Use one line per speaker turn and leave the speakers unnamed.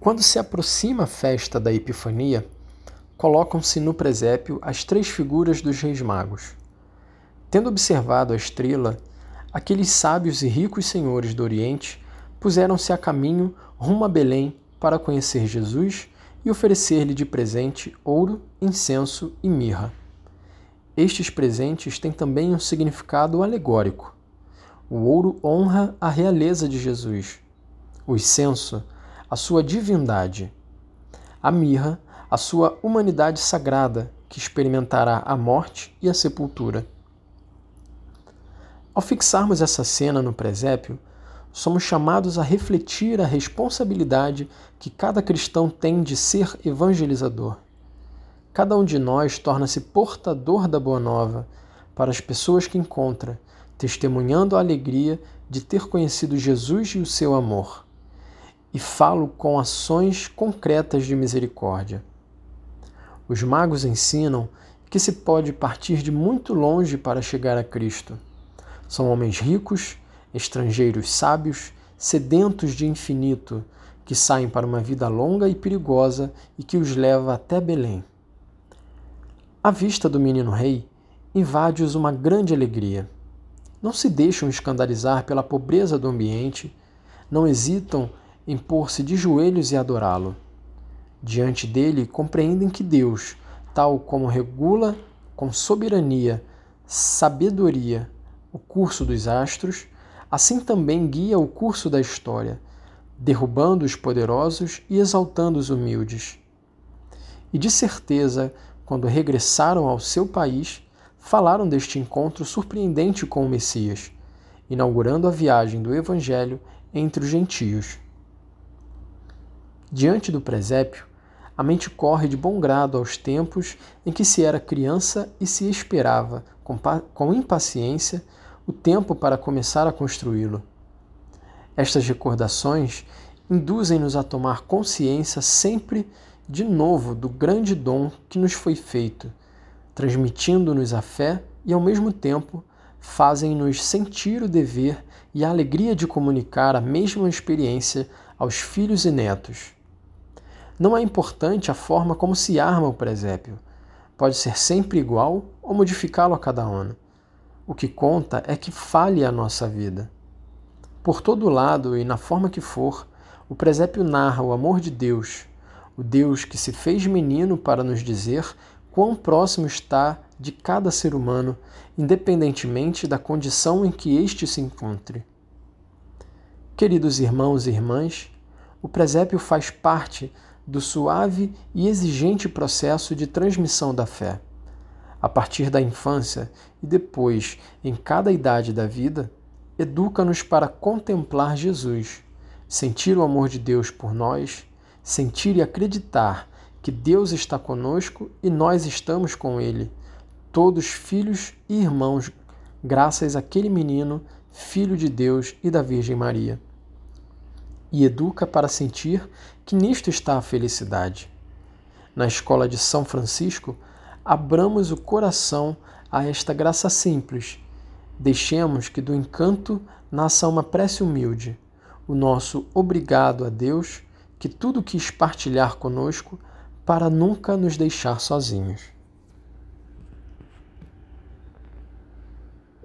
Quando se aproxima a festa da Epifania, colocam-se no presépio as três figuras dos reis magos. Tendo observado a estrela, aqueles sábios e ricos senhores do Oriente puseram-se a caminho rumo a Belém para conhecer Jesus e oferecer-lhe de presente ouro, incenso e mirra. Estes presentes têm também um significado alegórico. O ouro honra a realeza de Jesus, o incenso, a sua divindade, a mirra, a sua humanidade sagrada, que experimentará a morte e a sepultura. Ao fixarmos essa cena no presépio, somos chamados a refletir a responsabilidade que cada cristão tem de ser evangelizador. Cada um de nós torna-se portador da boa nova para as pessoas que encontra, testemunhando a alegria de ter conhecido Jesus e o seu amor. E falo com ações concretas de misericórdia. Os magos ensinam que se pode partir de muito longe para chegar a Cristo. São homens ricos, estrangeiros sábios, sedentos de infinito, que saem para uma vida longa e perigosa e que os leva até Belém. A vista do menino rei invade-os uma grande alegria. Não se deixam escandalizar pela pobreza do ambiente, não hesitam em pôr-se de joelhos e adorá-lo. Diante dele, compreendem que Deus, tal como regula com soberania, sabedoria o curso dos astros, assim também guia o curso da história, derrubando os poderosos e exaltando os humildes. E de certeza, quando regressaram ao seu país, falaram deste encontro surpreendente com o Messias, inaugurando a viagem do Evangelho entre os gentios. Diante do presépio, a mente corre de bom grado aos tempos em que se era criança e se esperava, com, com impaciência, o tempo para começar a construí-lo. Estas recordações induzem-nos a tomar consciência sempre de novo do grande dom que nos foi feito, transmitindo-nos a fé e, ao mesmo tempo, fazem-nos sentir o dever e a alegria de comunicar a mesma experiência aos filhos e netos. Não é importante a forma como se arma o presépio. Pode ser sempre igual ou modificá-lo a cada ano. O que conta é que fale a nossa vida. Por todo lado e na forma que for, o presépio narra o amor de Deus, o Deus que se fez menino para nos dizer quão próximo está de cada ser humano, independentemente da condição em que este se encontre. Queridos irmãos e irmãs, o presépio faz parte do suave e exigente processo de transmissão da fé a partir da infância e depois em cada idade da vida, educa-nos para contemplar Jesus, sentir o amor de Deus por nós, sentir e acreditar que Deus está conosco e nós estamos com Ele, todos filhos e irmãos, graças àquele menino, filho de Deus e da Virgem Maria. E educa para sentir que nisto está a felicidade. Na escola de São Francisco, abramos o coração a esta graça simples. Deixemos que do encanto nasça uma prece humilde, o nosso obrigado a Deus, que tudo quis partilhar conosco para nunca nos deixar sozinhos.